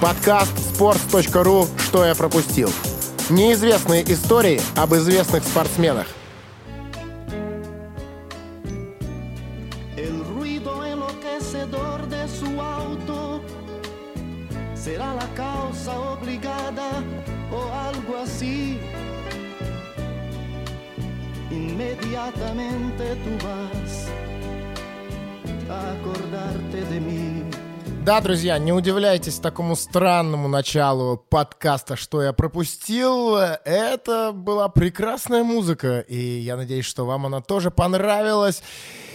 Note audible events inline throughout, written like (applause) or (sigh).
Подкаст sports.ru «Что я пропустил». Неизвестные истории об известных спортсменах. Inmediatamente tú vas a acordarte de mí. Да, друзья, не удивляйтесь такому странному началу подкаста «Что я пропустил». Это была прекрасная музыка, и я надеюсь, что вам она тоже понравилась.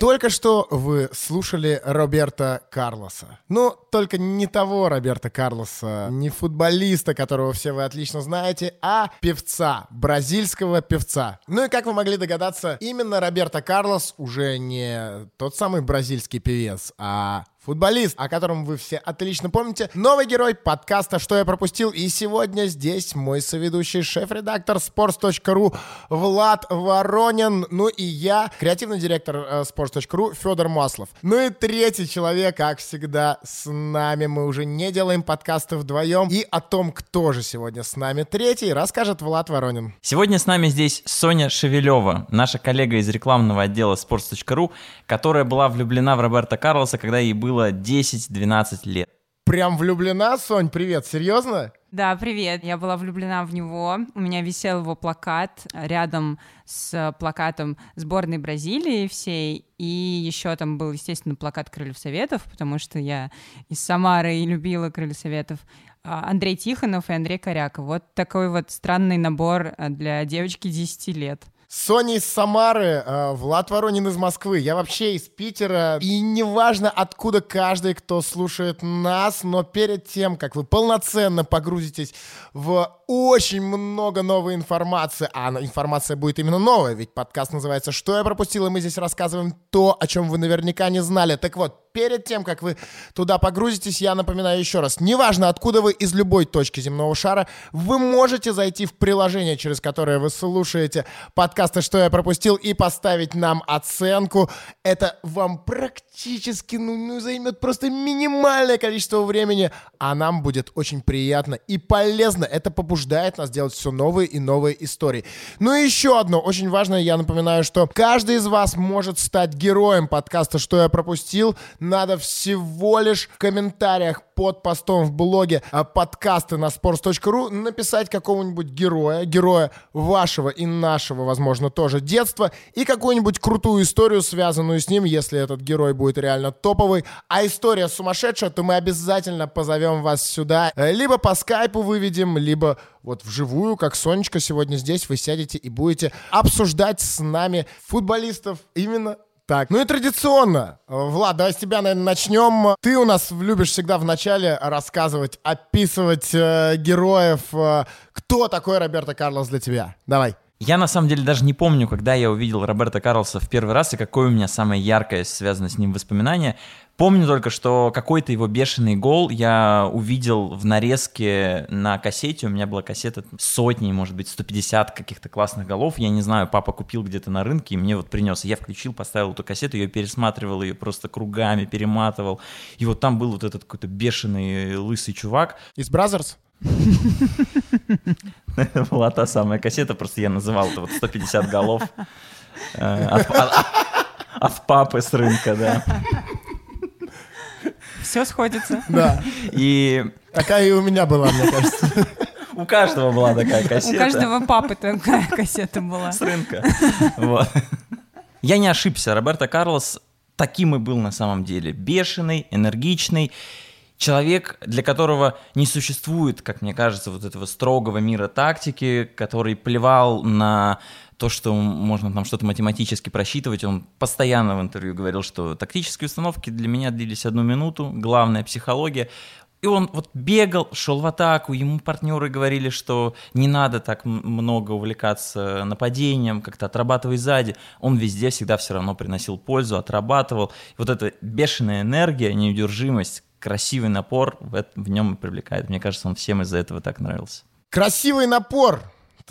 Только что вы слушали Роберта Карлоса. Ну, только не того Роберта Карлоса, не футболиста, которого все вы отлично знаете, а певца, бразильского певца. Ну и как вы могли догадаться, именно Роберто Карлос уже не тот самый бразильский певец, а футболист, о котором вы все отлично помните. Новый герой подкаста «Что я пропустил?» И сегодня здесь мой соведущий, шеф-редактор sports.ru Влад Воронин. Ну и я, креативный директор э, sports.ru Федор Маслов. Ну и третий человек, как всегда, с нами. Мы уже не делаем подкасты вдвоем. И о том, кто же сегодня с нами третий, расскажет Влад Воронин. Сегодня с нами здесь Соня Шевелева, наша коллега из рекламного отдела sports.ru, которая была влюблена в Роберта Карлоса, когда ей было 10-12 лет. Прям влюблена, Сонь? Привет, серьезно? Да, привет. Я была влюблена в него. У меня висел его плакат рядом с плакатом сборной Бразилии всей. И еще там был, естественно, плакат Крыльев Советов, потому что я из Самары и любила Крыльев Советов. А, Андрей Тихонов и Андрей Коряков. Вот такой вот странный набор а, для девочки 10 лет. Соня из Самары, э, Влад Воронин из Москвы. Я вообще из Питера. И неважно, откуда каждый, кто слушает нас, но перед тем, как вы полноценно погрузитесь в очень много новой информации, а информация будет именно новая, ведь подкаст называется «Что я пропустил?» и мы здесь рассказываем то, о чем вы наверняка не знали. Так вот, перед тем, как вы туда погрузитесь, я напоминаю еще раз, неважно, откуда вы из любой точки земного шара, вы можете зайти в приложение, через которое вы слушаете подкасты «Что я пропустил» и поставить нам оценку. Это вам практически, ну, ну займет просто минимальное количество времени, а нам будет очень приятно и полезно. Это побуждает нас делать все новые и новые истории. Ну и еще одно очень важное, я напоминаю, что каждый из вас может стать героем подкаста «Что я пропустил», надо всего лишь в комментариях под постом в блоге а, подкасты на sports.ru написать какого-нибудь героя, героя вашего и нашего, возможно, тоже детства, и какую-нибудь крутую историю, связанную с ним, если этот герой будет реально топовый. А история сумасшедшая, то мы обязательно позовем вас сюда. Э, либо по скайпу выведем, либо вот вживую, как Сонечка сегодня здесь, вы сядете и будете обсуждать с нами футболистов именно так, ну и традиционно, Влад, давай с тебя, наверное, начнем. Ты у нас любишь всегда в начале рассказывать, описывать э, героев. Э, кто такой Роберто Карлос для тебя? Давай. Я на самом деле даже не помню, когда я увидел Роберта Карлоса в первый раз и какое у меня самое яркое связано с ним воспоминание. Помню только, что какой-то его бешеный гол я увидел в нарезке на кассете. У меня была кассета сотни, может быть, 150 каких-то классных голов. Я не знаю, папа купил где-то на рынке и мне вот принес. Я включил, поставил эту кассету, ее пересматривал, ее просто кругами перематывал. И вот там был вот этот какой-то бешеный лысый чувак. Из Brazzers? (laughs) Была та самая кассета, просто я называл это вот 150 голов. Э, от папы с рынка, да. Все сходится. (laughs) Да. И... Такая и у меня была, мне кажется. У каждого была такая кассета. У каждого папы такая кассета была. С рынка. Вот. Я не ошибся. Роберто Карлос таким и был на самом деле. Бешеный, энергичный. Человек, для которого не существует, как мне кажется, вот этого строгого мира тактики, который плевал на то, что можно там что-то математически просчитывать. Он постоянно в интервью говорил, что тактические установки для меня длились одну минуту, главная психология. И он вот бегал, шел в атаку, ему партнеры говорили, что не надо так много увлекаться нападением, как-то отрабатывай сзади. Он везде всегда все равно приносил пользу, отрабатывал. И вот эта бешеная энергия, неудержимость, красивый напор в, в нем привлекает. Мне кажется, он всем из-за этого так нравился. Красивый напор!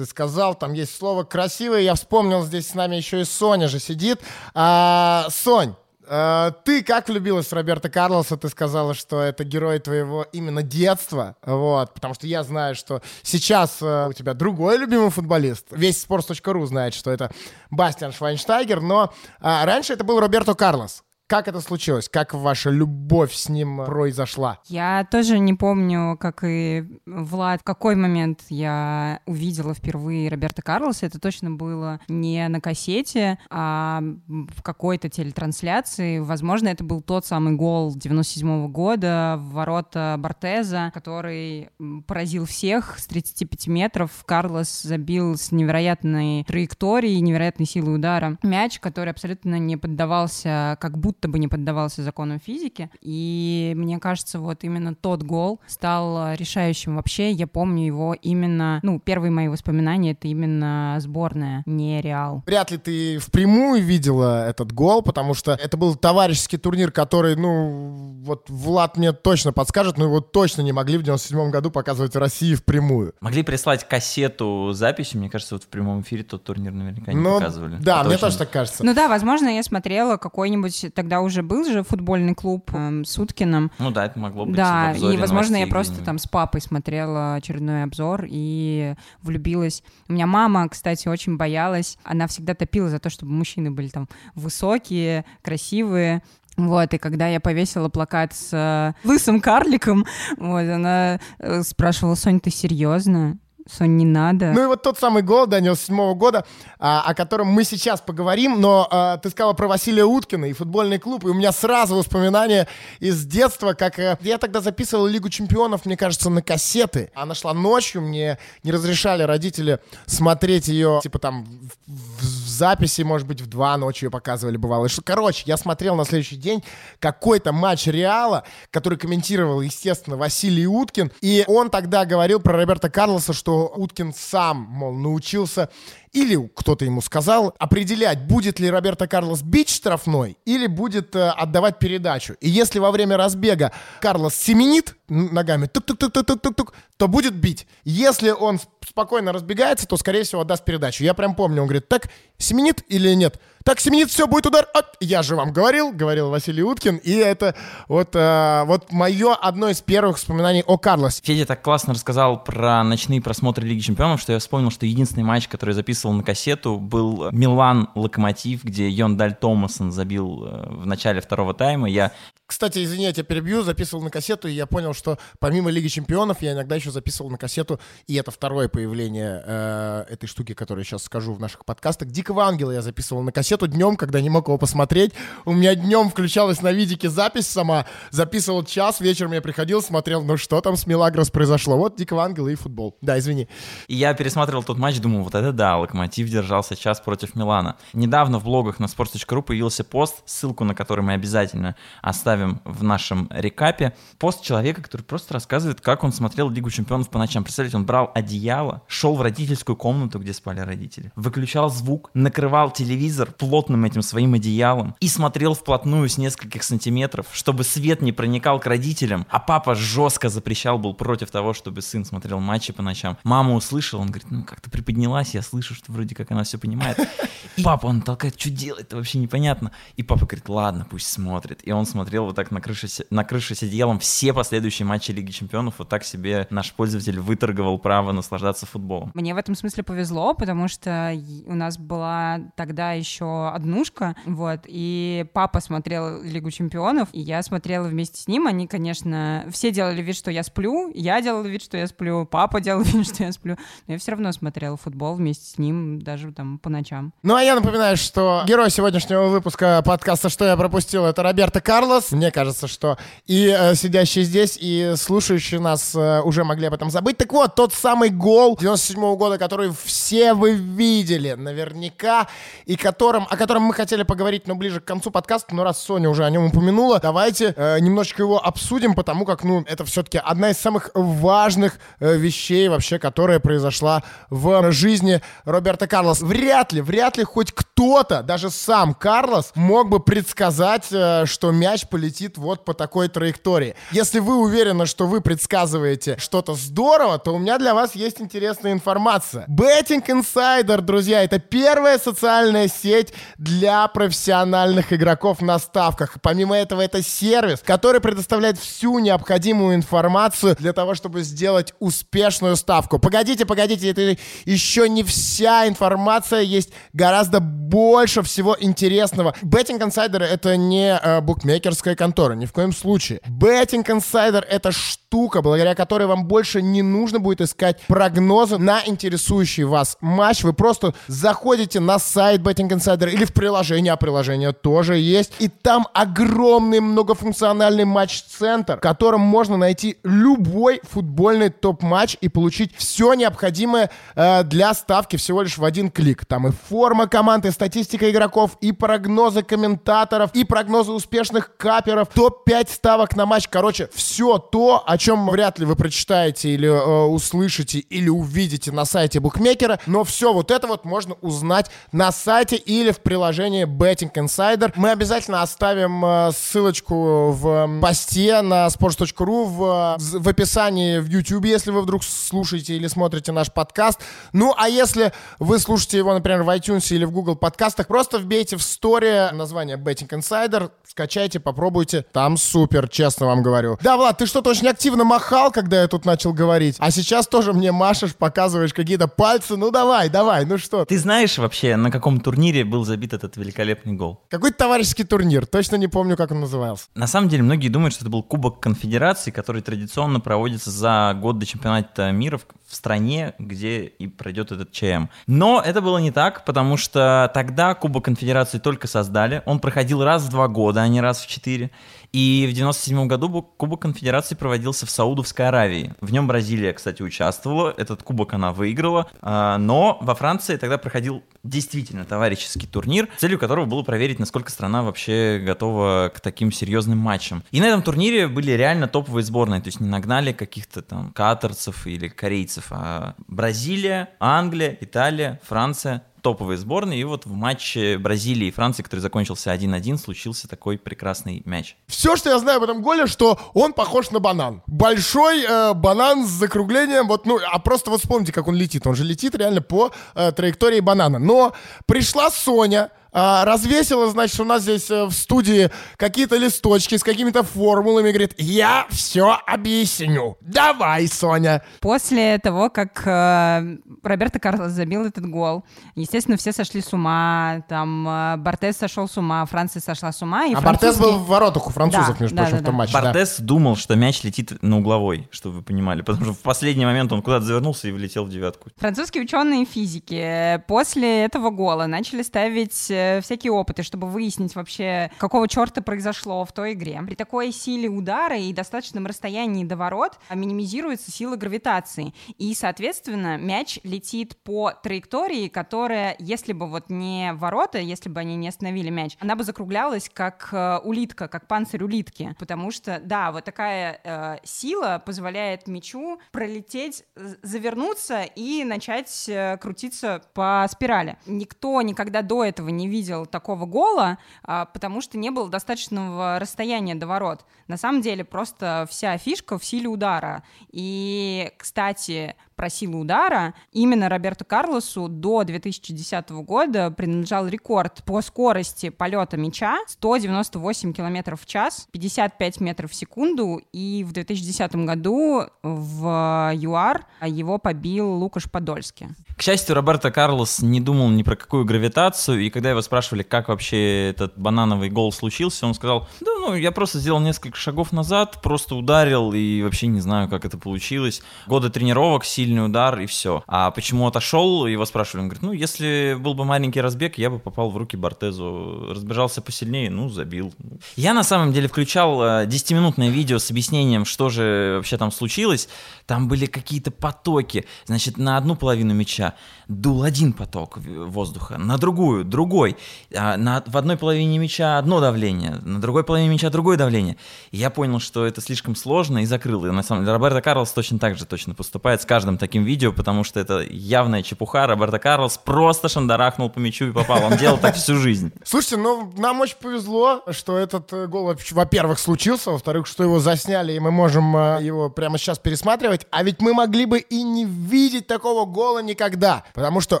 Ты сказал, там есть слово красивый. Я вспомнил, здесь с нами еще и Соня же сидит. А, Сонь, Э, Ты как влюбилась в Роберта Карлоса? Ты сказала, что это герой твоего именно детства, вот, потому что я знаю, что сейчас э, у тебя другой любимый футболист. Весь sports.ru знает, что это Бастиан Швайнштайгер, но а, раньше это был Роберто Карлос. Как это случилось? Как ваша любовь с ним произошла? Я тоже не помню, как и Влад, в какой момент я увидела впервые Роберта Карлоса. Это точно было не на кассете, а в какой-то телетрансляции. Возможно, это был тот самый гол 97 года в ворота Бортеза, который поразил всех с 35 метров. Карлос забил с невероятной траекторией, невероятной силой удара мяч, который абсолютно не поддавался, как будто бы не поддавался законам физики. И мне кажется, вот именно тот гол стал решающим вообще. Я помню его именно, ну, первые мои воспоминания — это именно сборная, не Реал. Вряд ли ты впрямую видела этот гол, потому что это был товарищеский турнир, который, ну, вот Влад мне точно подскажет, но его точно не могли в 97 году показывать в России впрямую. Могли прислать кассету записи, мне кажется, вот в прямом эфире тот турнир наверняка не Ну, показывали. Да, Это мне очень- тоже так кажется. Ну да, возможно, я смотрела какой-нибудь, тогда уже был же футбольный клуб эм, с Уткиным, Ну да, это могло быть Да, и, возможно, я просто там с папой смотрела очередной обзор и влюбилась. У меня мама, кстати, очень боялась. Она всегда топила за то, чтобы мужчины были там высокие, красивые. Вот, и когда я повесила плакат с э, лысым карликом, вот, она э, спрашивала, Сонь, ты серьезно? Сонь, не надо. Ну и вот тот самый гол, да, 97 года, а, о котором мы сейчас поговорим, но а, ты сказала про Василия Уткина и футбольный клуб, и у меня сразу воспоминания из детства, как э, я тогда записывал Лигу чемпионов, мне кажется, на кассеты. Она шла ночью, мне не разрешали родители смотреть ее, типа там в- в записи, может быть, в два ночи ее показывали, бывало. И что, короче, я смотрел на следующий день какой-то матч Реала, который комментировал, естественно, Василий Уткин, и он тогда говорил про Роберта Карлоса, что Уткин сам, мол, научился или кто-то ему сказал определять, будет ли Роберто Карлос бить штрафной или будет э, отдавать передачу. И если во время разбега Карлос семенит ногами, тук-тук-тук-тук-тук-тук, то будет бить. Если он спокойно разбегается, то, скорее всего, отдаст передачу. Я прям помню, он говорит, так, семенит или нет? Так, семенит, все, будет удар. А, я же вам говорил, говорил Василий Уткин. И это вот, э, вот мое одно из первых воспоминаний о Карлосе. Федя так классно рассказал про ночные просмотры Лиги Чемпионов, что я вспомнил, что единственный матч, который записывал на кассету, был Милан-Локомотив, где Йон Даль Томасон забил э, в начале второго тайма. Я Кстати, извини, я тебя перебью, записывал на кассету, и я понял, что помимо Лиги Чемпионов я иногда еще записывал на кассету, и это второе появление э, этой штуки, которую я сейчас скажу в наших подкастах. Дикого ангела я записывал на кассету днем, когда не мог его посмотреть. У меня днем включалась на видике запись сама, записывал час, вечером я приходил, смотрел, ну что там с Милагрос произошло. Вот Дикого ангела и футбол. Да, извини. И я пересматривал тот матч, думаю, вот это да, Локомотив держался час против Милана. Недавно в блогах на sports.ru появился пост, ссылку на который мы обязательно оставим в нашем рекапе. Пост человека, который просто рассказывает, как он смотрел Лигу Чемпионов по ночам. Представляете, он брал одеяло, шел в родительскую комнату, где спали родители, выключал звук, накрывал телевизор плотным этим своим одеялом и смотрел вплотную с нескольких сантиметров, чтобы свет не проникал к родителям, а папа жестко запрещал, был против того, чтобы сын смотрел матчи по ночам. Мама услышала, он говорит, ну как-то приподнялась, я слышу, что вроде как она все понимает. (laughs) И папа, он толкает, что делать-то вообще непонятно. И папа говорит, ладно, пусть смотрит. И он смотрел вот так накрывшись, накрывшись одеялом все последующие матчи Лиги Чемпионов. Вот так себе наш пользователь выторговал право наслаждаться футболом. Мне в этом смысле повезло, потому что у нас была тогда еще однушка, вот, и папа смотрел Лигу чемпионов, и я смотрела вместе с ним. Они, конечно, все делали вид, что я сплю, я делала вид, что я сплю, папа делал (laughs) вид, что я сплю, но я все равно смотрела футбол вместе с ним, даже там по ночам. Ну а я напоминаю, что герой сегодняшнего выпуска подкаста «Что я пропустил» — это Роберто Карлос. Мне кажется, что и э, сидящие здесь, и слушающие нас э, уже могли об этом забыть. Так вот, тот самый гол 97 года, который все вы видели наверняка, и которым, о котором мы хотели поговорить, но ближе к концу подкаста, но раз Соня уже о нем упомянула, давайте э, немножечко его обсудим, потому как, ну, это все-таки одна из самых важных э, вещей вообще, которая произошла в жизни Роберта Роберто Карлос. Вряд ли, вряд ли хоть кто-то, даже сам Карлос, мог бы предсказать, э, что мяч полетит вот по такой траектории. Если вы уверены, что вы предсказываете что-то здорово, то у меня для вас есть интересная информация. Betting Insider, друзья, это первая социальная сеть для профессиональных игроков на ставках. Помимо этого, это сервис, который предоставляет всю необходимую информацию для того, чтобы сделать успешную ставку. Погодите, погодите, это еще не вся информация, есть гораздо больше всего интересного. Betting Insider это не э, букмекерская контора, ни в коем случае. Betting Insider это штука, благодаря которой вам больше не нужно будет искать прогнозы на интересующий вас матч. Вы просто заходите на сайт Betting Insider или в приложение, а приложение тоже есть. И там огромный многофункциональный матч-центр, в котором можно найти любой футбольный топ-матч и получить все необходимое э, для ставки всего лишь в один клик. Там и форма команд, и статистика игроков, и прогнозы комментаторов, и прогнозы успешных каперов, топ-5 ставок на матч. Короче, все то, о чем вряд ли вы прочитаете или э, услышите, или увидите на сайте букмекера, но все вот это вот можно узнать на сайте или в приложении Betting Insider. Мы обязательно оставим э, ссылочку в посте на sports.ru в, в описании в YouTube, если вы вдруг слушаете или смотрите наш подкаст. Ну, а если вы слушаете его, например, в iTunes или в Google подкастах, просто вбейте в сторе название Betting Insider, скачайте, попробуйте. Там супер, честно вам говорю. Да, Влад, ты что-то очень активно махал, когда я тут начал говорить. А сейчас тоже мне машешь, показываешь какие-то пальцы. Ну, давай, давай, ну что? Ты знаешь вообще, на каком турнире был забит этот великолепный гол? Какой-то товарищеский турнир. Точно не помню, как он назывался. На самом деле, многие думают, что это был Кубок Конфедерации, который традиционно проводится за год до чемпионата мира в, в стране, где и пройдет этот ЧМ. Но это было не так, потому что тогда Кубок Конфедерации только создали. Он проходил раз в два года, а не раз в четыре. И в 97 году Кубок Конфедерации проводился в Саудовской Аравии. В нем Бразилия, кстати, участвовала. Этот кубок она выиграла. А, но во Франции тогда проходил действительно товарищеский турнир, целью которого было проверить, насколько страна вообще готова к таким серьезным матчам. И на этом турнире были реально топовые сборные, то есть не нагнали каких-то там катарцев или корейцев, а Бразилия, Англия, Италия, Франция, топовые сборные. И вот в матче Бразилии и Франции, который закончился 1-1, случился такой прекрасный мяч. Все, что я знаю об этом голе, что он похож на банан. Большой э, банан с закруглением. Вот, ну, а просто вот вспомните, как он летит. Он же летит реально по э, траектории банана. Но пришла Соня, а, развесила, значит, у нас здесь э, в студии какие-то листочки с какими-то формулами, говорит, я все объясню. Давай, Соня. После того, как э, Роберто Карлос забил этот гол, естественно, все сошли с ума, там э, Бортес сошел с ума, Франция сошла с ума. И а французский... Бортес был в воротах у французов, Да, между да, прочим, да, в том да. матче. Бортес думал, что мяч летит на угловой, чтобы вы понимали, потому что в последний момент он куда-то завернулся и влетел в девятку. Французские ученые физики э, после этого гола начали ставить э, всякие опыты, чтобы выяснить вообще, какого черта произошло в той игре. При такой силе удара и достаточном расстоянии до ворот а, минимизируется сила гравитации. И, соответственно, мяч летит по траектории, которая, если бы вот не ворота, если бы они не остановили мяч, она бы закруглялась как э, улитка, как панцирь улитки. Потому что, да, вот такая э, сила позволяет мячу пролететь, завернуться и начать э, крутиться по спирали. Никто никогда до этого не видел такого гола, а, потому что не было достаточного расстояния до ворот. На самом деле просто вся фишка в силе удара. И, кстати, про силу удара, именно Роберту Карлосу до 2010 года принадлежал рекорд по скорости полета мяча 198 км в час, 55 метров в секунду, и в 2010 году в ЮАР его побил Лукаш Подольский. К счастью, Роберто Карлос не думал ни про какую гравитацию, и когда его спрашивали, как вообще этот банановый гол случился, он сказал, да, ну, я просто сделал несколько шагов назад, просто ударил, и вообще не знаю, как это получилось. Годы тренировок, сильный удар, и все. А почему отошел, его спрашивали, он говорит, ну, если был бы маленький разбег, я бы попал в руки Бортезу. Разбежался посильнее, ну, забил. Я на самом деле включал э, 10-минутное видео с объяснением, что же вообще там случилось. Там были какие-то потоки. Значит, на одну половину мяча дул один поток воздуха, на другую другой. А на, в одной половине мяча одно давление, на другой половине мяча другое давление. И я понял, что это слишком сложно и закрыл. И на самом деле Роберто Карлос точно так же точно поступает с каждым таким видео, потому что это явная чепуха. Роберто Карлос просто шандарахнул по мячу и попал. Он делал так всю жизнь. (laughs) Слушайте, ну нам очень повезло, что этот э, гол, во-первых, случился, во-вторых, что его засняли, и мы можем э, его прямо сейчас пересматривать. А ведь мы могли бы и не видеть такого гола никогда, потому что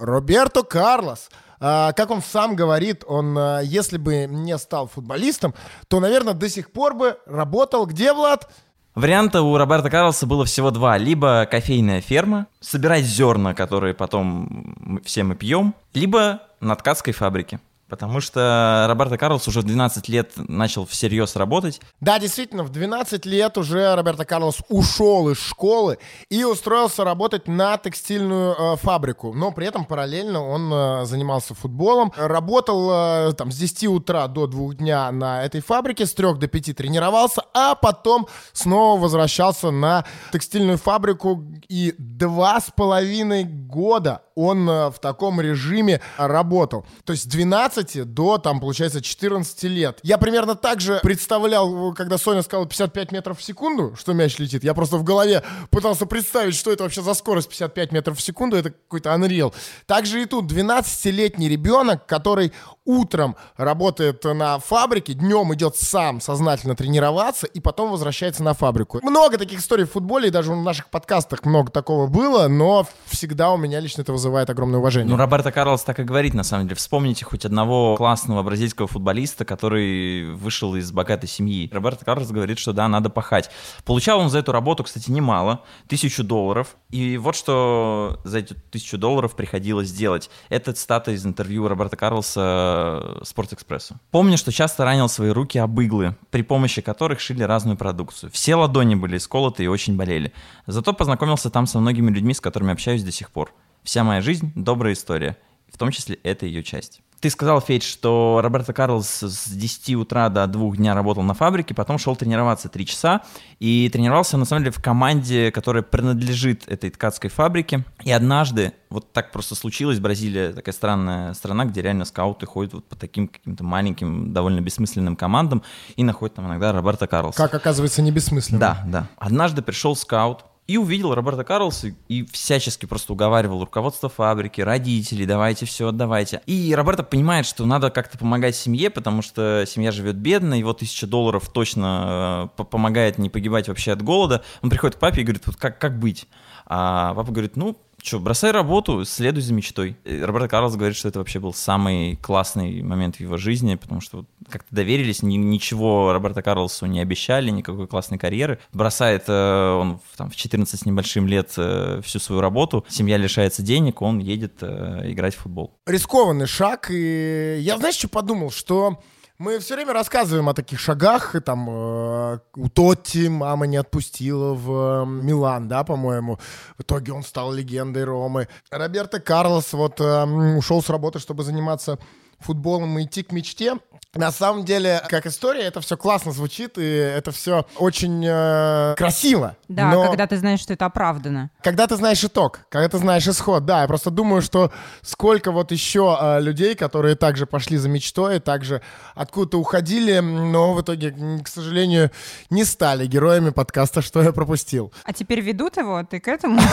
Роберто Карлос а, как он сам говорит, он, если бы не стал футболистом, то, наверное, до сих пор бы работал где, Влад? Варианта у Роберта Карлоса было всего два. Либо кофейная ферма, собирать зерна, которые потом все мы пьем, либо на ткацкой фабрике. Потому что Роберто Карлос уже в 12 лет начал всерьез работать. Да, действительно, в 12 лет уже Роберто Карлос ушел из школы и устроился работать на текстильную э, фабрику. Но при этом параллельно он э, занимался футболом. Работал э, там с 10 утра до 2 дня на этой фабрике, с 3 до 5 тренировался, а потом снова возвращался на текстильную фабрику. И два с половиной года он э, в таком режиме работал. То есть 12 до, там, получается, 14 лет. Я примерно так же представлял, когда Соня сказала 55 метров в секунду, что мяч летит. Я просто в голове пытался представить, что это вообще за скорость 55 метров в секунду. Это какой-то Unreal. Также и тут 12-летний ребенок, который утром работает на фабрике, днем идет сам сознательно тренироваться и потом возвращается на фабрику. Много таких историй в футболе, и даже в наших подкастах много такого было, но всегда у меня лично это вызывает огромное уважение. Ну, Роберто Карлос так и говорит, на самом деле. Вспомните хоть одного классного бразильского футболиста, который вышел из богатой семьи. Роберто Карлос говорит, что да, надо пахать. Получал он за эту работу, кстати, немало, тысячу долларов. И вот что за эти тысячу долларов приходилось делать. Это цитата из интервью Роберта Карлоса Спортэкспрессу. Помню, что часто ранил свои руки об иглы, при помощи которых шили разную продукцию. Все ладони были сколоты и очень болели. Зато познакомился там со многими людьми, с которыми общаюсь до сих пор. Вся моя жизнь — добрая история, в том числе это ее часть. Ты сказал, Фейдж, что Роберто Карлос с 10 утра до 2 дня работал на фабрике, потом шел тренироваться 3 часа, и тренировался, на самом деле, в команде, которая принадлежит этой ткацкой фабрике. И однажды, вот так просто случилось, Бразилия такая странная страна, где реально скауты ходят вот по таким каким-то маленьким, довольно бессмысленным командам, и находят там иногда Роберто Карлоса. Как оказывается, не бессмысленно. Да, да. Однажды пришел скаут, и увидел Роберта Карлоса и всячески просто уговаривал руководство фабрики, родителей, давайте все, отдавайте. И Роберто понимает, что надо как-то помогать семье, потому что семья живет бедно, его тысяча долларов точно э, помогает не погибать вообще от голода. Он приходит к папе и говорит, вот как, как быть? А папа говорит, ну, что, бросай работу, следуй за мечтой. И Роберто Карлос говорит, что это вообще был самый классный момент в его жизни, потому что как-то доверились, ни, ничего Роберто Карлосу не обещали, никакой классной карьеры. Бросает э, он там, в 14 с небольшим лет э, всю свою работу, семья лишается денег, он едет э, играть в футбол. Рискованный шаг, и я, знаешь, что подумал, что мы все время рассказываем о таких шагах, и там э, у Тотти мама не отпустила в э, Милан, да, по-моему. В итоге он стал легендой Ромы. Роберто Карлос вот э, ушел с работы, чтобы заниматься футболом и идти к мечте. На самом деле, как история, это все классно звучит, и это все очень э, красиво. Да, но... когда ты знаешь, что это оправдано. Когда ты знаешь итог, когда ты знаешь исход, да. Я просто думаю, что сколько вот еще э, людей, которые также пошли за мечтой, также откуда-то уходили, но в итоге, к сожалению, не стали героями подкаста «Что я пропустил». А теперь ведут его, ты к этому? (laughs)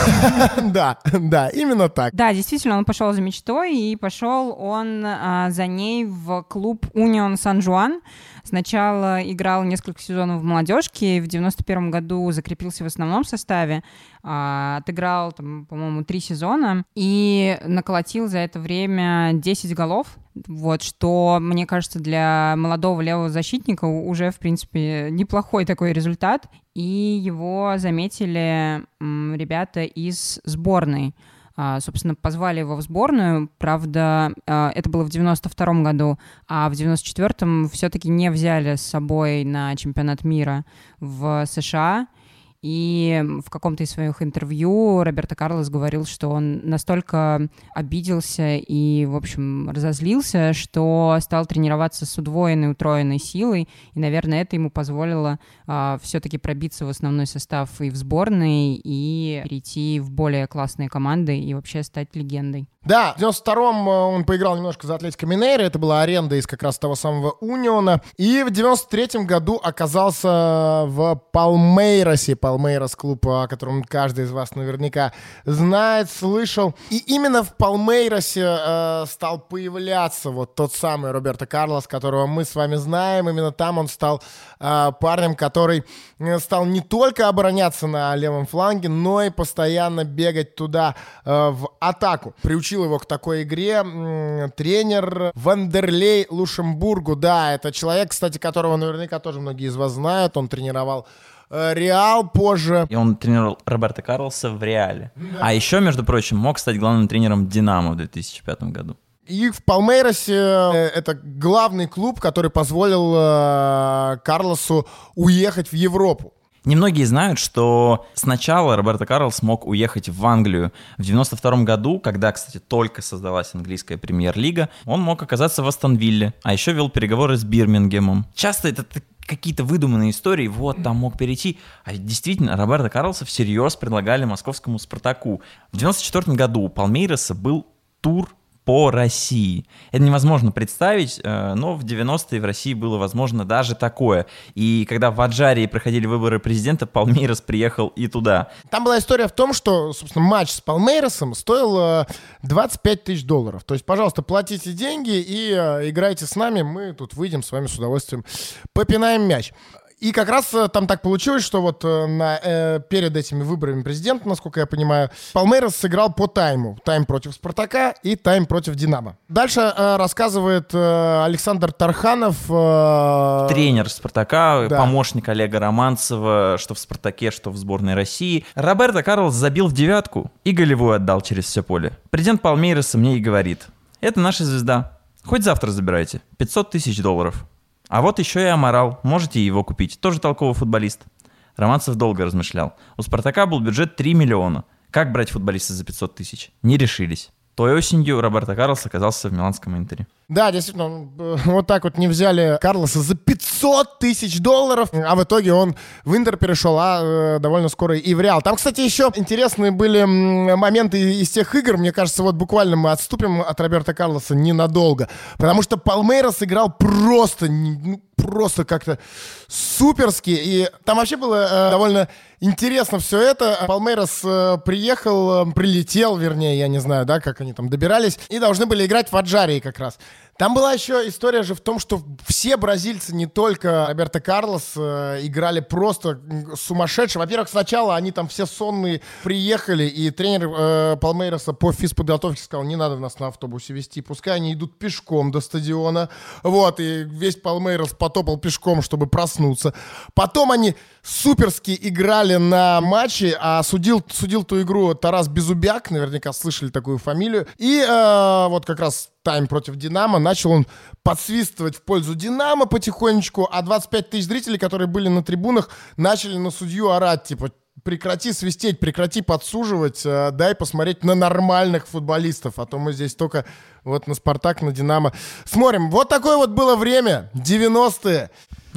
Да, да, именно так. Да, действительно, он пошел за мечтой, и пошел он а, за ней в клуб «Унион Сан-Жуан». Сначала играл несколько сезонов в молодежке, в 91 году закрепился в основном составе, а, отыграл, там, по-моему, три сезона и наколотил за это время 10 голов, вот, что, мне кажется, для молодого левого защитника уже, в принципе, неплохой такой результат. И его заметили ребята из сборной. А, собственно, позвали его в сборную. Правда, а, это было в 92 году, а в 94-м все-таки не взяли с собой на чемпионат мира в США. И в каком-то из своих интервью Роберто Карлос говорил, что он настолько обиделся и, в общем, разозлился, что стал тренироваться с удвоенной, утроенной силой. И, наверное, это ему позволило а, все-таки пробиться в основной состав и в сборной, и перейти в более классные команды и вообще стать легендой. Да, в 92-м он поиграл немножко за Атлетико Минейро, это была аренда из как раз того самого Униона. И в 93-м году оказался в Палмейросе, Палмейрос клуб, о котором каждый из вас наверняка знает, слышал. И именно в Палмейросе э, стал появляться вот тот самый Роберто Карлос, которого мы с вами знаем. Именно там он стал э, парнем, который э, стал не только обороняться на левом фланге, но и постоянно бегать туда э, в атаку. Приучил его к такой игре тренер Вандерлей Лушембургу. Да, это человек, кстати, которого наверняка тоже многие из вас знают. Он тренировал э, Реал позже. И он тренировал Роберта Карлоса в Реале. А еще, между прочим, мог стать главным тренером Динамо в 2005 году. И в Палмейросе э, это главный клуб, который позволил э, Карлосу уехать в Европу. Немногие знают, что сначала Роберто Карлос мог уехать в Англию. В 92 году, когда, кстати, только создалась английская премьер-лига, он мог оказаться в Астонвилле, а еще вел переговоры с Бирмингемом. Часто это какие-то выдуманные истории, вот, там мог перейти. А действительно, Роберто Карлоса всерьез предлагали московскому «Спартаку». В 94 году у Палмейроса был тур по России. Это невозможно представить, э, но в 90-е в России было возможно даже такое. И когда в Аджарии проходили выборы президента, Палмейрос приехал и туда. Там была история в том, что, собственно, матч с Палмейросом стоил э, 25 тысяч долларов. То есть, пожалуйста, платите деньги и э, играйте с нами, мы тут выйдем с вами с удовольствием, попинаем мяч. И как раз э, там так получилось, что вот э, на, э, перед этими выборами президента, насколько я понимаю, Палмейрос сыграл по тайму. Тайм против Спартака и тайм против Динамо. Дальше э, рассказывает э, Александр Тарханов. э, Тренер Спартака, Да. помощник Олега Романцева, что в Спартаке, что в сборной России. Роберто Карлос забил в девятку и голевую отдал через все поле. Президент Палмейроса мне и говорит, это наша звезда. Хоть завтра забирайте. 500 тысяч долларов. А вот еще и Амарал. Можете его купить. Тоже толковый футболист. Романцев долго размышлял. У Спартака был бюджет 3 миллиона. Как брать футболиста за 500 тысяч? Не решились. Той осенью Роберто Карлос оказался в Миланском Интере. Да, действительно, э, (laughs) вот так вот не взяли Карлоса за 500 тысяч долларов, а в итоге он в Интер перешел, а э, довольно скоро и в Реал. Там, кстати, еще интересные были моменты из тех игр. Мне кажется, вот буквально мы отступим от Роберта Карлоса ненадолго, потому что Палмейрос играл просто, ну, просто как-то суперски, и там вообще было э, довольно интересно все это. Палмейрос э, приехал, э, прилетел, вернее, я не знаю, да, как они там добирались, и должны были играть в Аджарии как раз. Там была еще история же в том, что все бразильцы, не только Роберто Карлос, э, играли просто м, сумасшедше. Во-первых, сначала они там все сонные приехали, и тренер э, Палмейроса по физподготовке сказал, не надо нас на автобусе вести, пускай они идут пешком до стадиона. Вот, и весь Палмейрос потопал пешком, чтобы проснуться. Потом они суперски играли на матче, а судил, судил ту игру Тарас Безубяк, наверняка слышали такую фамилию. И э, вот как раз тайм против Динамо, начал он подсвистывать в пользу Динамо потихонечку, а 25 тысяч зрителей, которые были на трибунах, начали на судью орать, типа, прекрати свистеть, прекрати подсуживать, э, дай посмотреть на нормальных футболистов, а то мы здесь только вот на Спартак, на Динамо. Смотрим, вот такое вот было время, 90-е.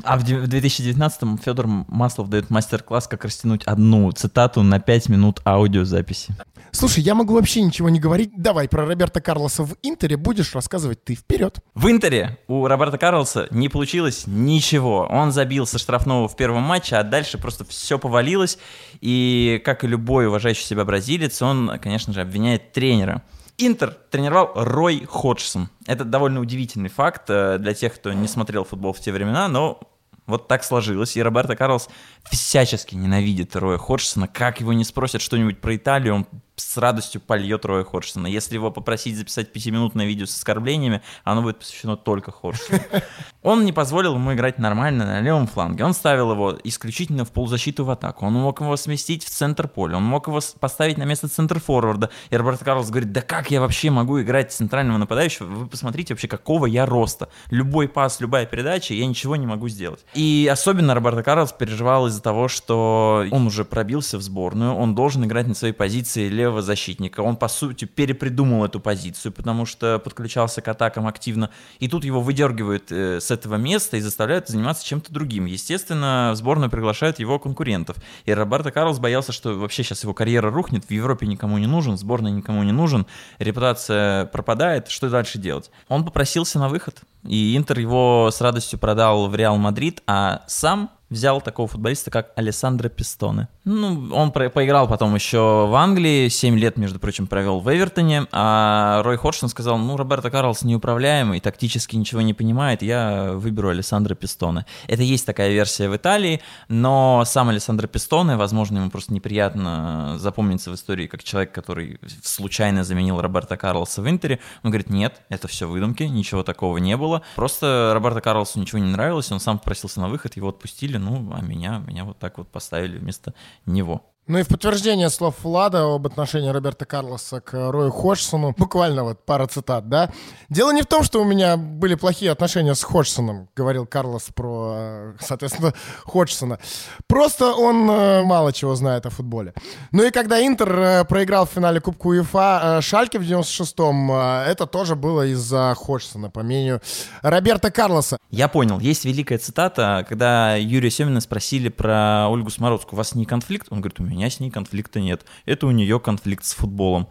А в де- в 2019-м Федор Маслов дает мастер-класс, как растянуть одну цитату на 5 минут аудиозаписи. Слушай, я могу вообще ничего не говорить. Давай про Роберта Карлоса в Интере будешь рассказывать ты вперед. В Интере у Роберта Карлоса не получилось ничего. Он забил со штрафного в первом матче, а дальше просто все повалилось. И, как и любой уважающий себя бразилец, он, конечно же, обвиняет тренера. Интер тренировал Рой Ходжсон. Это довольно удивительный факт э, для тех, кто не смотрел футбол в те времена, но вот так сложилось. И Роберто Карлос всячески ненавидит Роя Ходжсона. Как его не спросят что-нибудь про Италию, он с радостью польет Роя Ходжсона. Если его попросить записать пятиминутное видео с оскорблениями, оно будет посвящено только Ходжсону. (laughs) Он не позволил ему играть нормально на левом фланге. Он ставил его исключительно в полузащиту в атаку. Он мог его сместить в центр поля. Он мог его поставить на место центр-форварда. И Роберто Карлос говорит, да как я вообще могу играть центрального нападающего? Вы посмотрите вообще, какого я роста. Любой пас, любая передача, я ничего не могу сделать. И особенно Роберто Карлос переживал из-за того, что он уже пробился в сборную. Он должен играть на своей позиции левого левого защитника. Он, по сути, перепридумал эту позицию, потому что подключался к атакам активно. И тут его выдергивают э, с этого места и заставляют заниматься чем-то другим. Естественно, в сборную приглашают его конкурентов. И Роберто Карлос боялся, что вообще сейчас его карьера рухнет, в Европе никому не нужен, сборная никому не нужен, репутация пропадает, что дальше делать? Он попросился на выход, и Интер его с радостью продал в Реал Мадрид, а сам взял такого футболиста, как Алессандро Пистоне. Ну, он про- поиграл потом еще в Англии, 7 лет, между прочим, провел в Эвертоне, а Рой Хоршин сказал, ну, Роберто Карлос неуправляемый, тактически ничего не понимает, я выберу Алессандро Пистоне. Это есть такая версия в Италии, но сам Алессандро Пистоне, возможно, ему просто неприятно запомниться в истории как человек, который случайно заменил Роберто Карлоса в Интере. Он говорит, нет, это все выдумки, ничего такого не было. Просто Роберто Карлосу ничего не нравилось, он сам попросился на выход, его отпустили, ну, а меня, меня вот так вот поставили вместо него. Ну и в подтверждение слов Влада об отношении Роберта Карлоса к Рою Ходжсону, буквально вот пара цитат, да. Дело не в том, что у меня были плохие отношения с Ходжсоном, говорил Карлос про, э, соответственно, Ходжсона. Просто он э, мало чего знает о футболе. Ну и когда Интер э, проиграл в финале Кубка УЕФА Шальке в 96-м, э, это тоже было из-за Ходжсона, по мнению Роберта Карлоса. Я понял, есть великая цитата, когда Юрия Семина спросили про Ольгу Смородскую, у вас не конфликт? Он говорит, у меня с ней конфликта нет, это у нее конфликт с футболом.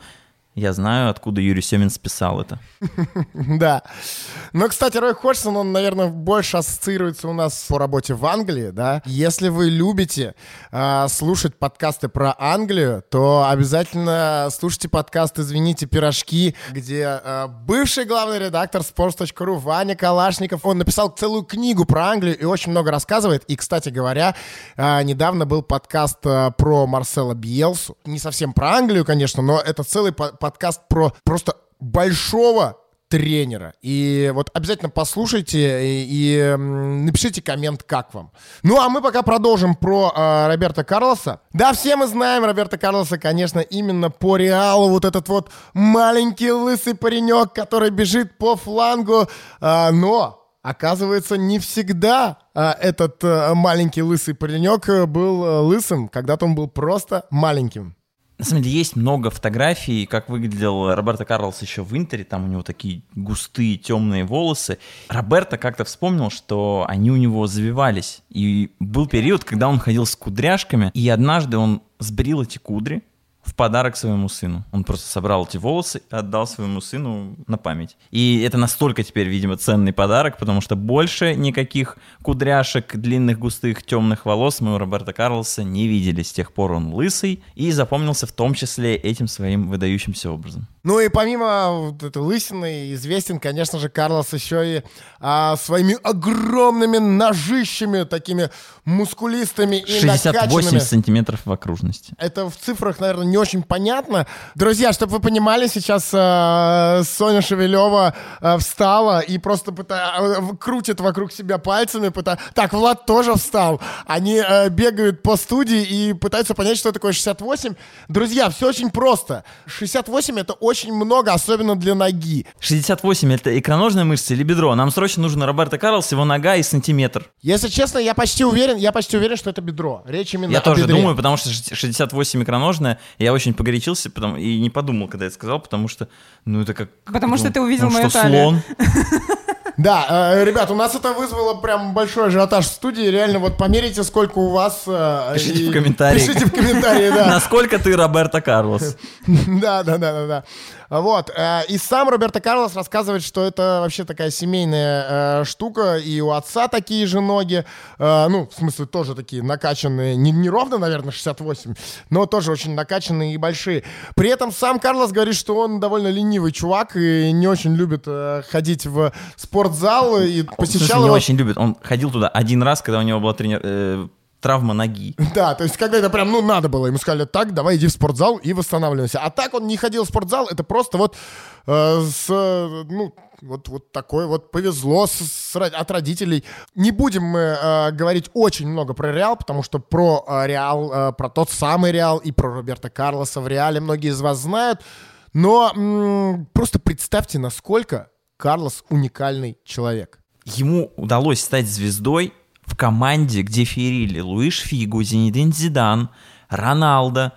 Я знаю, откуда Юрий Семин списал это. (laughs) Да. Но, кстати, Рой Ходжсон, он, наверное, больше ассоциируется у нас по работе в Англии, да. Если вы любите э, слушать подкасты про Англию, то обязательно слушайте подкаст «Извините, пирожки», где э, бывший главный редактор sports.ru Ваня Калашников, он написал целую книгу про Англию и очень много рассказывает. И, кстати говоря, э, недавно был подкаст про Марсела Биелсу. Не совсем про Англию, конечно, но это целый по- подкаст про просто большого тренера. И вот обязательно послушайте и, и, напишите коммент, как вам. Ну, а мы пока продолжим про э, Роберта Карлоса. Да, все мы знаем Роберта Карлоса, конечно, именно по Реалу. Вот этот вот маленький лысый паренек, который бежит по флангу. А, но Оказывается, не всегда а, этот а, маленький лысый паренек э, был э, лысым. Когда-то он был просто маленьким. На самом деле есть много фотографий, как выглядел Роберто Карлос еще в Интере, там у него такие густые темные волосы. Роберто как-то вспомнил, что они у него завивались. И был период, когда он ходил с кудряшками, и однажды он сбрил эти кудри, в подарок своему сыну. Он просто собрал эти волосы и отдал своему сыну на память. И это настолько теперь, видимо, ценный подарок, потому что больше никаких кудряшек, длинных, густых, темных волос мы у Роберта Карлоса не видели. С тех пор он лысый и запомнился в том числе этим своим выдающимся образом. Ну и помимо вот этой лысины известен, конечно же, Карлос еще и а, своими огромными ножищами, такими мускулистыми и 68 накачанными. сантиметров в окружности. Это в цифрах, наверное, не очень понятно. Друзья, чтобы вы понимали, сейчас э, Соня Шевелева э, встала и просто пыта- э, крутит вокруг себя пальцами. пыта- Так, Влад тоже встал. Они э, бегают по студии и пытаются понять, что такое 68. Друзья, все очень просто. 68 это очень много, особенно для ноги. 68 это икроножная мышца или бедро? Нам срочно нужен Роберто Карлос, его нога и сантиметр. Если честно, я почти уверен, я почти уверен, что это бедро. Речь именно Я о тоже бедре. думаю, потому что 68 икроножная, я очень погорячился потому, и не подумал, когда я это сказал, потому что, ну это как... Потому что ну, ты увидел ну, мою что, талию. слон? (laughs) Да, э, ребят, у нас это вызвало прям большой ажиотаж в студии. Реально, вот померите, сколько у вас. э, Пишите и- в комментарии. Пишите в комментарии, да. (laughs) Насколько ты Роберто Карлос? (laughs) Да, да, да, да, да. Вот. э, И сам Роберто Карлос рассказывает, что это вообще такая семейная э, штука, и у отца такие же ноги, э, ну, в смысле, тоже такие накачанные, не, не ровно, наверное, 68, но тоже очень накачанные и большие. При этом сам Карлос говорит, что он довольно ленивый чувак и не очень любит ходить в спортзал и посещал смысле, не его... очень любит. Он ходил туда один раз, когда у него была тренер... травма ноги. Да, то есть когда это прям, ну, надо было, ему сказали, так, давай иди в спортзал и восстанавливайся. А так он не ходил в спортзал, это просто вот э, с, ну, вот, вот такое вот повезло с, с от родителей. Не будем мы э, говорить очень много про Реал, потому что про э, Реал, э, про тот самый Реал и про Роберта Карлоса в Реале многие из вас знают. Но м, просто представьте, насколько Карлос уникальный человек. Ему удалось стать звездой в команде, где ферили Луиш Фигу, Зинедин Зидан, Роналдо,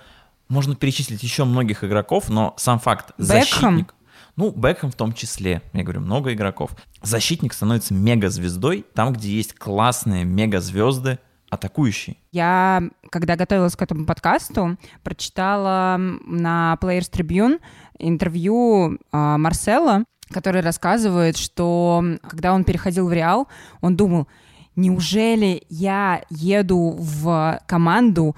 Можно перечислить еще многих игроков, но сам факт Бекхэм? защитник... Ну, Бекхэм в том числе. Я говорю, много игроков. Защитник становится мегазвездой там, где есть классные мегазвезды, атакующие. Я, когда готовилась к этому подкасту, прочитала на Players Tribune интервью а, Марсела, который рассказывает, что когда он переходил в Реал, он думал, неужели я еду в команду,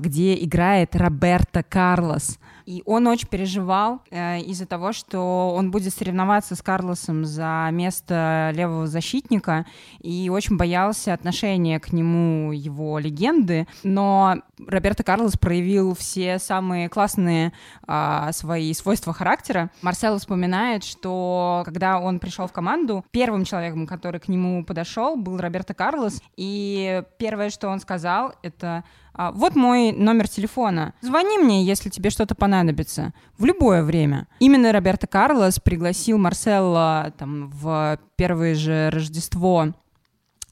где играет Роберто Карлос? И он очень переживал э, из-за того, что он будет соревноваться с Карлосом за место левого защитника, и очень боялся отношения к нему его легенды. Но Роберто Карлос проявил все самые классные а, свои свойства характера. Марсело вспоминает, что когда он пришел в команду, первым человеком, который к нему подошел, был Роберто Карлос, и первое, что он сказал, это а, вот мой номер телефона. Звони мне, если тебе что-то понадобится. В любое время. Именно Роберто Карлос пригласил Марселла там, в первое же Рождество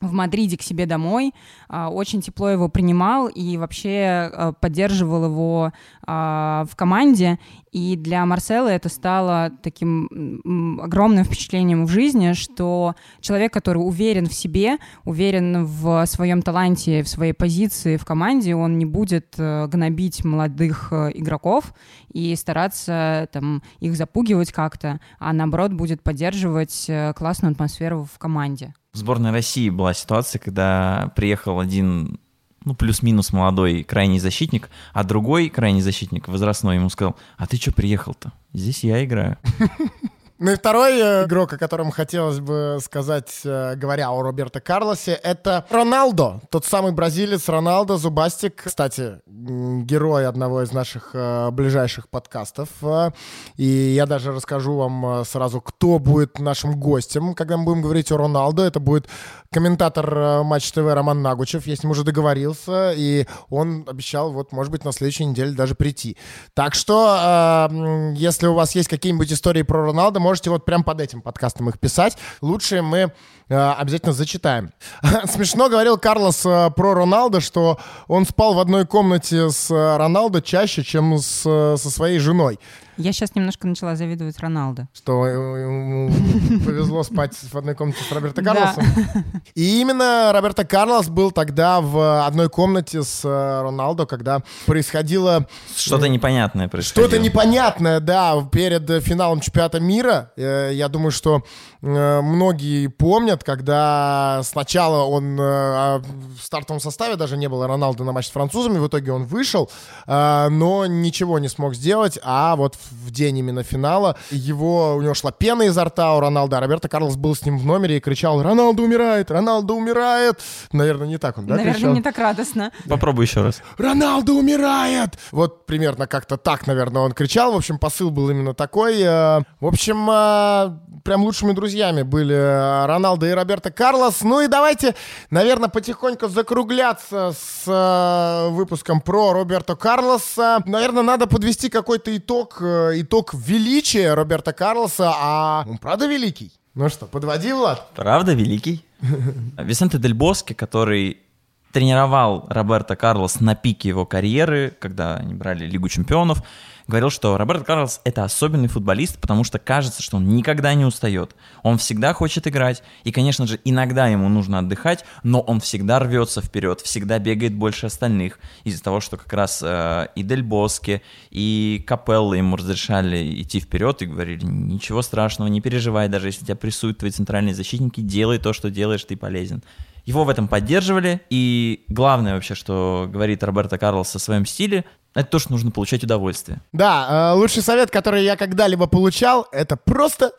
в Мадриде к себе домой, а, очень тепло его принимал и вообще а, поддерживал его а, в команде. И для Марсела это стало таким огромным впечатлением в жизни, что человек, который уверен в себе, уверен в своем таланте, в своей позиции в команде, он не будет э, гнобить молодых э, игроков и стараться там, их запугивать как-то, а наоборот будет поддерживать э, классную атмосферу в команде. В сборной России была ситуация, когда приехал один, ну, плюс-минус молодой крайний защитник, а другой крайний защитник, возрастной, ему сказал, а ты что приехал-то? Здесь я играю. Ну и второй э, игрок, о котором хотелось бы сказать, э, говоря о Роберто Карлосе, это Роналдо. Тот самый бразилец Роналдо Зубастик. Кстати, герой одного из наших э, ближайших подкастов. И я даже расскажу вам сразу, кто будет нашим гостем, когда мы будем говорить о Роналдо. Это будет комментатор Матч ТВ Роман Нагучев. Я с ним уже договорился, и он обещал, вот, может быть, на следующей неделе даже прийти. Так что, если у вас есть какие-нибудь истории про Роналдо, можете вот прям под этим подкастом их писать. Лучшие мы э, обязательно зачитаем. (laughs) Смешно говорил Карлос э, про Роналдо, что он спал в одной комнате с э, Роналдо чаще, чем с, э, со своей женой. Я сейчас немножко начала завидовать Роналдо. Что э, ему (laughs) повезло спать в одной комнате с Роберто. Карлосом. И именно Роберто Карлос был тогда в одной комнате с э, Роналдо, когда происходило Что-то непонятное происходило. что-то непонятное, да, перед э, финалом чемпионата мира. Э, Я думаю, что э, многие помнят, когда сначала он э, а в стартовом составе даже не было Роналду на матч с французами, в итоге он вышел, э, но ничего не смог сделать, а вот в день именно финала его, у него шла пена изо рта у Роналда, а Роберто Карлос был с ним в номере и кричал «Роналду умирает! Роналду умирает!» Наверное, не так он, да, Наверное, кричал? не так радостно. (laughs) Попробуй еще раз. Роналду умирает! Вот примерно как-то так, наверное, он кричал. В общем, посыл был именно такой. Э, В общем, э, прям лучшими друзьями были э, Роналдо и Роберто Карлос. Ну и давайте, наверное, потихоньку закругляться с выпуском про Роберто Карлоса. Наверное, надо подвести какой-то итог, итог величия Роберто Карлоса. А он правда великий? Ну что, подводи, Влад? Правда, великий. (laughs) Висенте Дель Боске, который тренировал Роберто Карлос на пике его карьеры, когда они брали Лигу чемпионов, говорил, что Роберто Карлос — это особенный футболист, потому что кажется, что он никогда не устает. Он всегда хочет играть, и, конечно же, иногда ему нужно отдыхать, но он всегда рвется вперед, всегда бегает больше остальных, из-за того, что как раз э, и Дель Боске, и Капелло ему разрешали идти вперед и говорили, ничего страшного, не переживай, даже если тебя прессуют твои центральные защитники, делай то, что делаешь, ты полезен. Его в этом поддерживали, и главное вообще, что говорит Роберто Карлос о своем стиле, это то, что нужно получать удовольствие. Да, э, лучший совет, который я когда-либо получал, это просто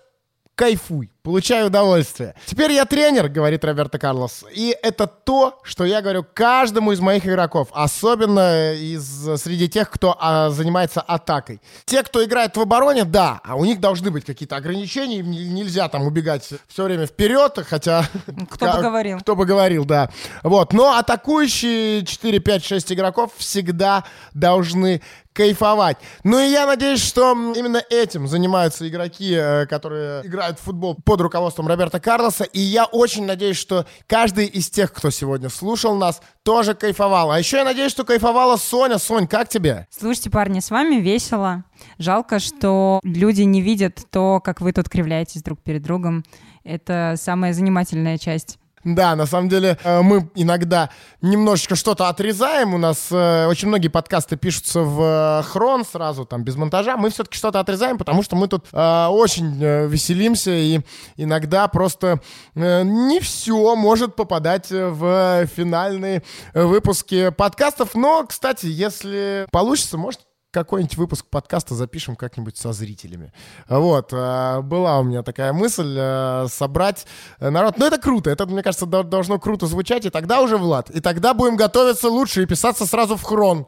кайфуй, получай удовольствие. Теперь я тренер, говорит Роберто Карлос, и это то, что я говорю каждому из моих игроков, особенно из среди тех, кто а, занимается атакой. Те, кто играет в обороне, да, а у них должны быть какие-то ограничения, им не- нельзя там убегать все время вперед, хотя... Кто (laughs) бы говорил. Кто бы говорил, да. Вот, но атакующие 4, 5, 6 игроков всегда должны кайфовать. Ну и я надеюсь, что именно этим занимаются игроки, э, которые играют в футбол под руководством Роберта Карлоса. И я очень надеюсь, что каждый из тех, кто сегодня слушал нас, тоже кайфовал. А еще я надеюсь, что кайфовала Соня. Сонь, как тебе? Слушайте, парни, с вами весело. Жалко, что люди не видят то, как вы тут кривляетесь друг перед другом. Это самая занимательная часть. Да, на самом деле э, мы иногда немножечко что-то отрезаем. У нас э, очень многие подкасты пишутся в э, хрон сразу, там, без монтажа. Мы все-таки что-то отрезаем, потому что мы тут очень веселимся, и иногда просто не все может попадать в финальные выпуски подкастов. Но, кстати, если получится, может, какой-нибудь выпуск подкаста запишем как-нибудь со зрителями. Вот, э, была у меня такая мысль э, собрать народ. Но это круто, это, мне кажется, должно круто звучать, и тогда уже, Влад, и тогда будем готовиться лучше и писаться сразу в хрон.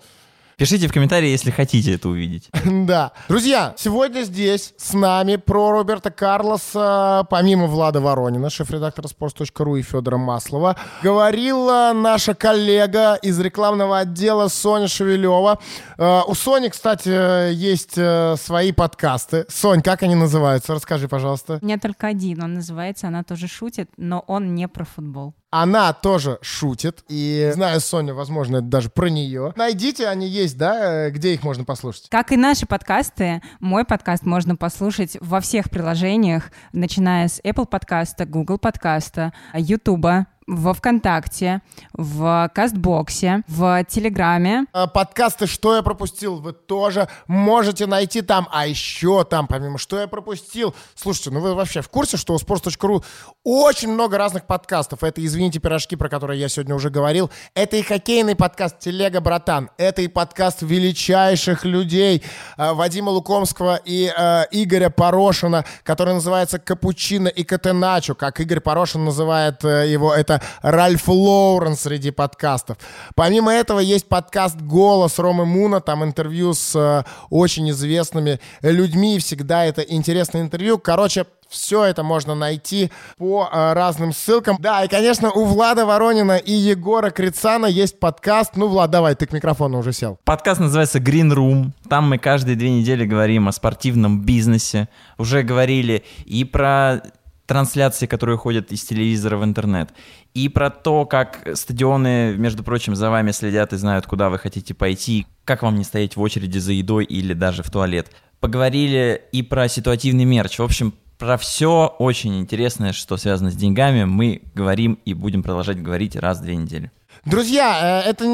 Пишите в комментарии, если хотите это увидеть. (laughs) Да. Друзья, сегодня здесь с нами про Роберта Карлоса, помимо Влада Воронина, шеф-редактора sports.ru и Федора Маслова, говорила наша коллега из рекламного отдела Соня Шевелева. Э, у Сони, кстати, есть э, свои подкасты. Сонь, как они называются? Расскажи, пожалуйста. У меня только один, он называется «Она тоже шутит», но он не про футбол. Она тоже шутит. И знаю, Соня, возможно, это даже про нее. Найдите, они есть, да? Где их можно послушать? Как и наши подкасты, мой подкаст можно послушать во всех приложениях, начиная с Apple подкаста, Google подкаста, YouTube, во ВКонтакте, в Кастбоксе, в Телеграме. А, подкасты «Что я пропустил» вы тоже можете найти там. А еще там, помимо «Что я пропустил», слушайте, ну вы вообще в курсе, что у sports.ru очень много разных подкастов. Это «Извините, пирожки», про которые я сегодня уже говорил. Это и хоккейный подкаст «Телега, братан». Это и подкаст величайших людей а, Вадима Лукомского и э, Игоря Порошина, который называется «Капучино и Катеначо», как Игорь Порошин называет э, его, это это Ральф Лоурен среди подкастов. Помимо этого есть подкаст «Голос» Ромы Муна, там интервью с э, очень известными людьми, всегда это интересное интервью. Короче, все это можно найти по э, разным ссылкам. Да, и, конечно, у Влада Воронина и Егора Крицана есть подкаст. Ну, Влад, давай, ты к микрофону уже сел. Подкаст называется Green Room. Там мы каждые две недели говорим о спортивном бизнесе. Уже говорили и про трансляции, которые ходят из телевизора в интернет, и про то, как стадионы, между прочим, за вами следят и знают, куда вы хотите пойти, как вам не стоять в очереди за едой или даже в туалет. Поговорили и про ситуативный мерч. В общем, про все очень интересное, что связано с деньгами, мы говорим и будем продолжать говорить раз в две недели. Друзья, э, это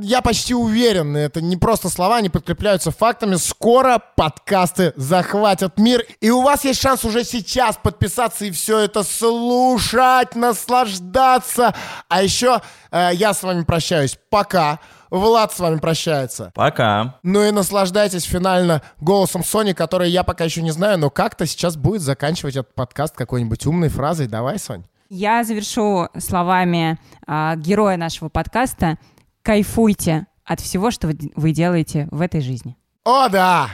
я почти уверен, это не просто слова, они подкрепляются фактами. Скоро подкасты захватят мир, и у вас есть шанс уже сейчас подписаться и все это слушать, наслаждаться. А еще э, я с вами прощаюсь. Пока. Влад с вами прощается. Пока. Ну и наслаждайтесь финально голосом Сони, который я пока еще не знаю, но как-то сейчас будет заканчивать этот подкаст какой-нибудь умной фразой. Давай, Сонь. Я завершу словами э, героя нашего подкаста. Кайфуйте от всего, что вы делаете в этой жизни. О, да!